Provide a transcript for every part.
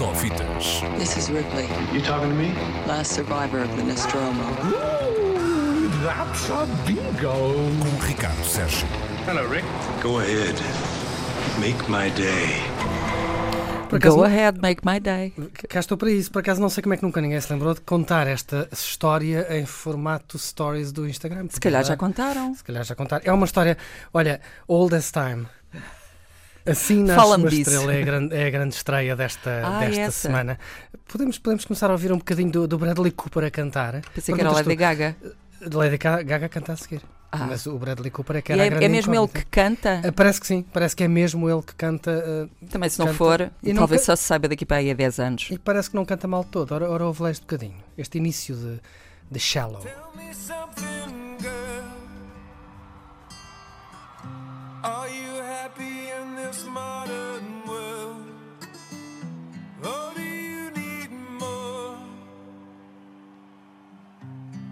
Só fitas. This is Ripley, You talking to me? last survivor of the Nostromo. That's a bingo. Com Ricardo Sérgio. Hello, Rick. Go ahead. Make my day. Por acaso, Go ahead, make my day. cá estou para isso. Por acaso, não sei como é que nunca ninguém se lembrou de contar esta história em formato stories do Instagram. Se calhar já contaram. Se calhar já contar. É uma história, olha, old as time. Assim nasce Fala-me uma disso. estrela, é a, grande, é a grande estreia desta, Ah, desta essa. semana. Podemos, podemos começar a ouvir um bocadinho do, do Bradley Cooper a cantar. Pensei que era Lady Gaga. Lady Ga- Gaga canta a seguir. Ah. Mas o Bradley Cooper é que E era a é, grande é mesmo ele incógnita. que canta? Ah, Parece que sim, parece que é mesmo ele que canta ah, Também se não canta. for, E talvez nunca- só se saiba daqui para aí a 10 anos. e parece que não canta mal todo. Ora, ora ouve lá este bocadinho, este início de, de Shallow. Tell me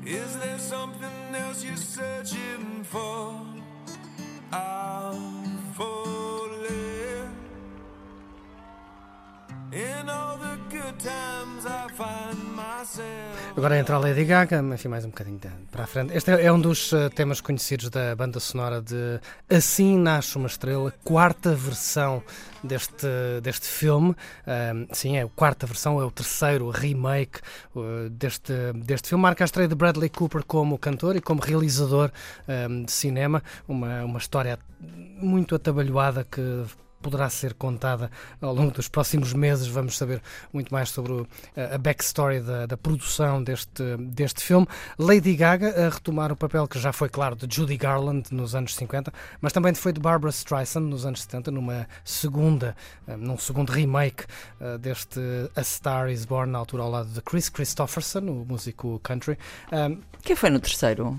Is there something else you're searching for? I'm falling. In all the good times, I find. Agora entra a Lady Gaga, enfim, mais um bocadinho para a frente. Este é, é um dos ah, temas conhecidos da banda sonora de Assim Nasce uma Estrela, quarta versão deste, deste filme. Ah, sim, é a quarta versão, é o terceiro remake ah, deste, deste filme. Marca a estreia de Bradley Cooper como cantor e como realizador ah, de cinema. Uma, uma história muito atabalhoada que poderá ser contada ao longo dos próximos meses. Vamos saber muito mais sobre o- a a backstory da, da produção deste, deste filme. Lady Gaga a retomar o papel que já foi, claro, de Judy Garland nos anos 50, mas também foi de Barbara Streisand nos anos 70, numa segunda, eh, num segundo remake eh, deste A Star Is Born, na altura ao lado de Chris Christopherson, o músico country. Quem foi no terceiro?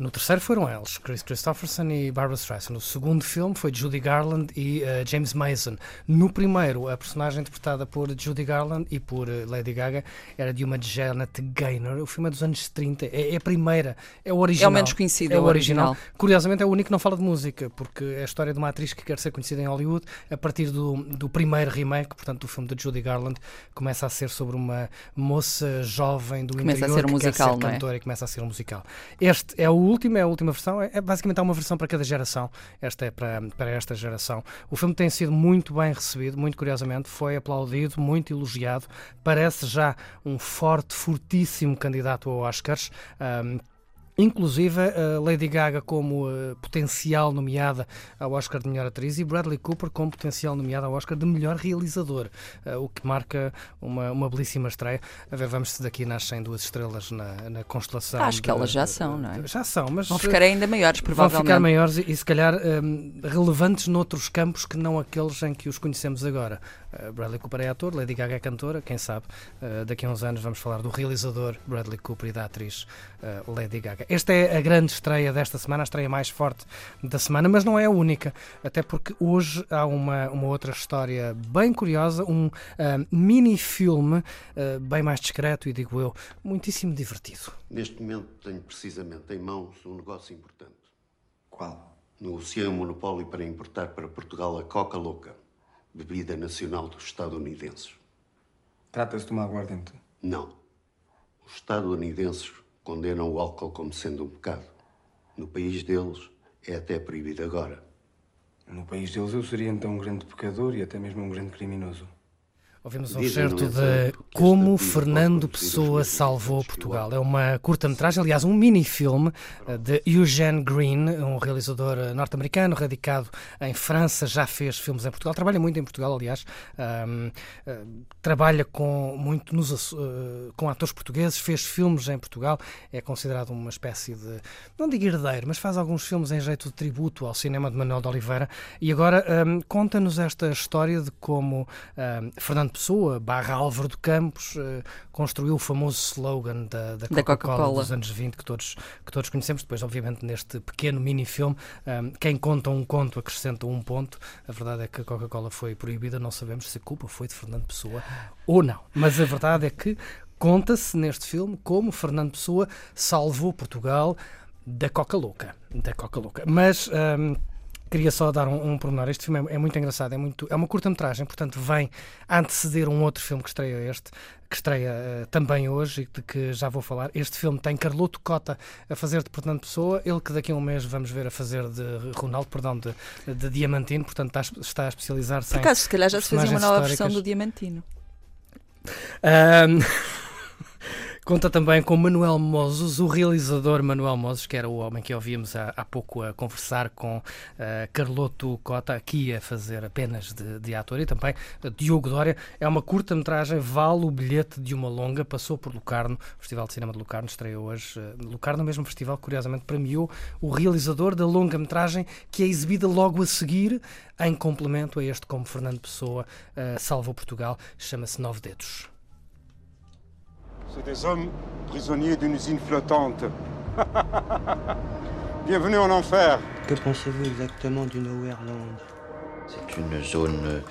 No terceiro foram eles, Chris Christopherson e Barbara Streisand. No segundo filme foi Judy Garland e eh, James Mason. No primeiro, a personagem interpretada por Judy Garland e por eh, Lady Gaga era de uma Janet Gaynor. O filme é dos anos 30. É, é a primeira, é o original. É o menos conhecido, É é o original. original. Curiosamente é o único que não fala de música, porque é a história de uma atriz que quer ser conhecida em Hollywood a partir do, do primeiro remake, portanto do filme de Judy Garland, começa a ser sobre uma moça jovem do Começa a interior ser um que musical, quer ser é? cantora e começa a ser um musical. Este é o último, é a última versão, é, é basicamente há uma versão para cada geração. Esta é para, para esta geração. O filme tem sido muito bem recebido, muito curiosamente, foi aplaudido, muito elogiado. Parece já um forte, fortíssimo candidato ao Oscars. Ahm, Inclusive a Lady Gaga como eh, potencial nomeada ao Oscar de melhor atriz e Bradley Cooper como potencial nomeado ao Oscar de melhor realizador, eh, o que marca uma, uma belíssima estreia. A ver, vamos se daqui nascem duas estrelas na, na constelação. Acho que de- elas já são, não é? Já são, mas Vão ficar ainda maiores, vão provavelmente. ficar maiores e, e se calhar hum, relevantes noutros campos que não aqueles em que os conhecemos agora. Uh, Bradley Cooper é ator, Lady Gaga é cantora, quem sabe uh, daqui a uns anos vamos falar do realizador Bradley Cooper e da atriz uh, Lady Gaga. Esta é a grande estreia desta semana, a estreia mais forte da semana, mas não é a única, até porque hoje há uma, uma outra história bem curiosa, um uh, mini-filme uh, bem mais discreto e digo eu, muitíssimo divertido. Neste momento tenho precisamente em mãos um negócio importante. Qual? Negociei um monopólio para importar para Portugal a Coca Louca, bebida nacional dos estadunidenses. Trata-se de uma aguardente. Não. Os estadunidenses condenam o álcool como sendo um pecado. No país deles é até proibido agora. No país deles eu seria então um grande pecador e até mesmo um grande criminoso. Ouvimos um certo de Como Fernando Pessoa Salvou Portugal. É uma curta-metragem, aliás, um mini-filme eh, de Eugene Green, um realizador eh, norte-americano radicado em França, já fez filmes em Portugal, trabalha muito em Portugal, aliás, ahm, eh, trabalha com muito nos eh, com atores portugueses, fez filmes em Portugal, é considerado uma espécie de, não digo herdeiro, mas faz alguns filmes em jeito de tributo ao cinema de Manuel de Oliveira e agora ahm, conta-nos esta história de como ahm, Fernando Pessoa, barra Álvaro do Campos, eh, construiu o famoso slogan da, da Coca-Cola Coca-Cola. dos anos 20 que todos, que todos conhecemos. Depois, obviamente, neste pequeno mini-filme, ahm, quem conta um conto acrescenta um ponto. A verdade é que a Coca-Cola foi proibida, não sabemos se a culpa foi de Fernando Pessoa ou não. Mas a verdade é que conta-se neste filme como Fernando Pessoa salvou Portugal da Coca Louca. Da Coca Louca. Mas. ahm, queria só dar um, um pormenor. Este filme é, é muito engraçado, é, muito, é uma curta-metragem, portanto, vem anteceder um outro filme que estreia este, que estreia uh, também hoje e de que já vou falar. Este filme tem Carloto Cota a fazer de Fernando Pessoa, ele que daqui a um mês vamos ver a fazer de Ronaldo, perdão, de, de Diamantino, portanto está, está a especializar-se Por em acaso, se calhar já se fazia uma nova versão do Diamantino. Ahm, Conta também com Manuel Mozos, o realizador Manuel Mozos, que era o homem que ouvíamos há, há pouco a conversar com eh, Carloto Cota, aqui a fazer apenas de, de ator, e também eh, Diogo Dória. É uma curta-metragem, vale o bilhete de uma longa, passou por Lucarno, Festival de Cinema de Lucarno estreou hoje. eh, Lucarno, mesmo festival, curiosamente premiou o realizador da longa-metragem, que é exibida logo a seguir, em complemento a este como Fernando Pessoa eh, salvou Portugal, chama-se Nove Dedos. C'est des hommes prisonniers d'une usine flottante. Bienvenue en enfer. Que pensez-vous exactement du Nowhereland C'est une zone.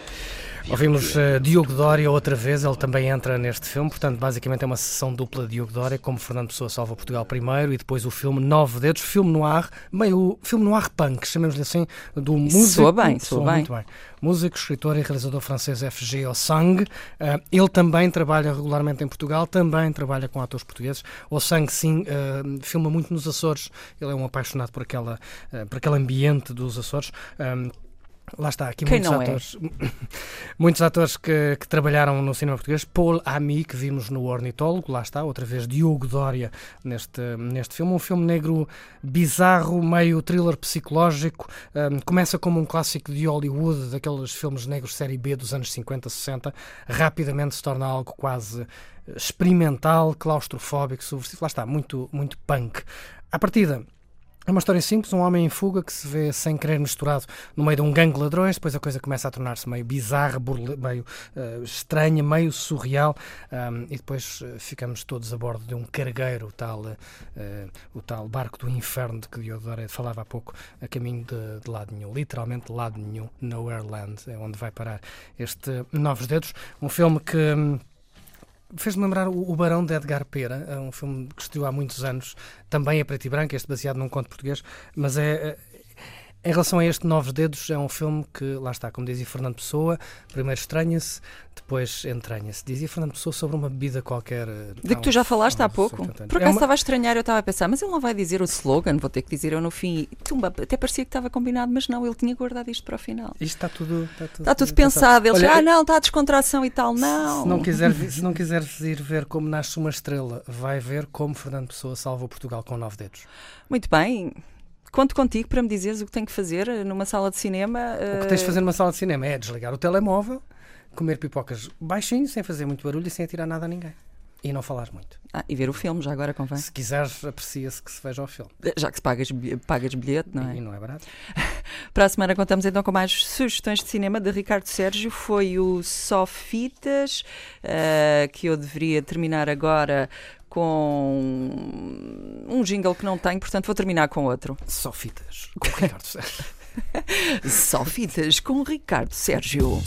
Ouvimos eh, Diogo Dória outra vez, ele também entra neste filme, portanto, basicamente é uma sessão dupla de Diogo Dória, como Fernando Pessoa salva Portugal primeiro, e depois o filme Nove Dedos, filme noir, meio filme noir punk, chamemos-lhe assim, do músico. soa bem, soa bem. muito bem. Músico, escritor e realizador francês F.G. Ossang. Eh, ele também trabalha regularmente em Portugal, também trabalha com atores portugueses. Ossang, sim, eh, filma muito nos Açores, ele é um apaixonado por, aquela, por aquele ambiente dos Açores. Um, Lá está, aqui Quem muitos é? atores, muitos atores que, que trabalharam no cinema português. Paul Ami, que vimos no Ornitólogo, lá está, outra vez Diogo Dória neste, neste filme. Um filme negro bizarro, meio thriller psicológico. Um, começa como um clássico de Hollywood, daqueles filmes negros série B dos anos 50, 60. Rapidamente se torna algo quase experimental, claustrofóbico, subversivo. Lá está, muito, muito punk. À partida. É uma história simples, um homem em fuga que se vê sem querer misturado no meio de um gangue de ladrões, depois a coisa começa a tornar-se meio bizarra, burle- meio eh, estranha, meio surreal, ahm, e depois eh, ficamos todos a bordo de um cargueiro, o tal, eh, o tal barco do inferno de que Diodoro falava há pouco, a caminho de, de lado nenhum, literalmente lado nenhum, Nowhere Land, é onde vai parar este Novos Dedos, um filme que. Fez-me lembrar o Barão de Edgar Pera, é um filme que estreou há muitos anos, também é preto e branco, este baseado num conto português, mas é. É- Em relação a este Novos Dedos, é um filme que, lá está, como dizia Fernando Pessoa, primeiro estranha-se, depois entranha-se. Dizia Fernando Pessoa sobre uma bebida qualquer. eh, De que tu já falaste há pouco. Por É acaso uma- estava a estranhar, eu estava a pensar, mas ele não vai dizer o slogan, vou ter que dizer eu no fim. Tumba, até parecia que estava combinado, mas não, ele tinha guardado isto para o final. Isto está tudo. Está tudo, Está tudo pensado. Ele disse, ah, não, está a descontração e tal. Não. Se não, quiser, se não quiseres ir ver como nasce uma estrela, vai ver como Fernando Pessoa salva Portugal com nove dedos. Muito bem. Conto contigo para me dizeres o que tenho que fazer eh, numa sala de cinema. O que tens de fazer numa sala de cinema é desligar o telemóvel, comer pipocas baixinho, sem fazer muito barulho e sem atirar nada a ninguém. E não falar muito. Ah, e ver o filme, já agora convém. Se quiseres, aprecia-se que se veja o filme. Já que se pagas, pagas bilhete, não é? E não é barato. Para a semana contamos então com mais sugestões de cinema de Ricardo Sérgio. Foi o Só Fitas, eh, que eu deveria terminar agora com um jingle que não tenho, portanto vou terminar com outro. Só fitas com Ricardo Sérgio. Só Fitas com Ricardo Sérgio.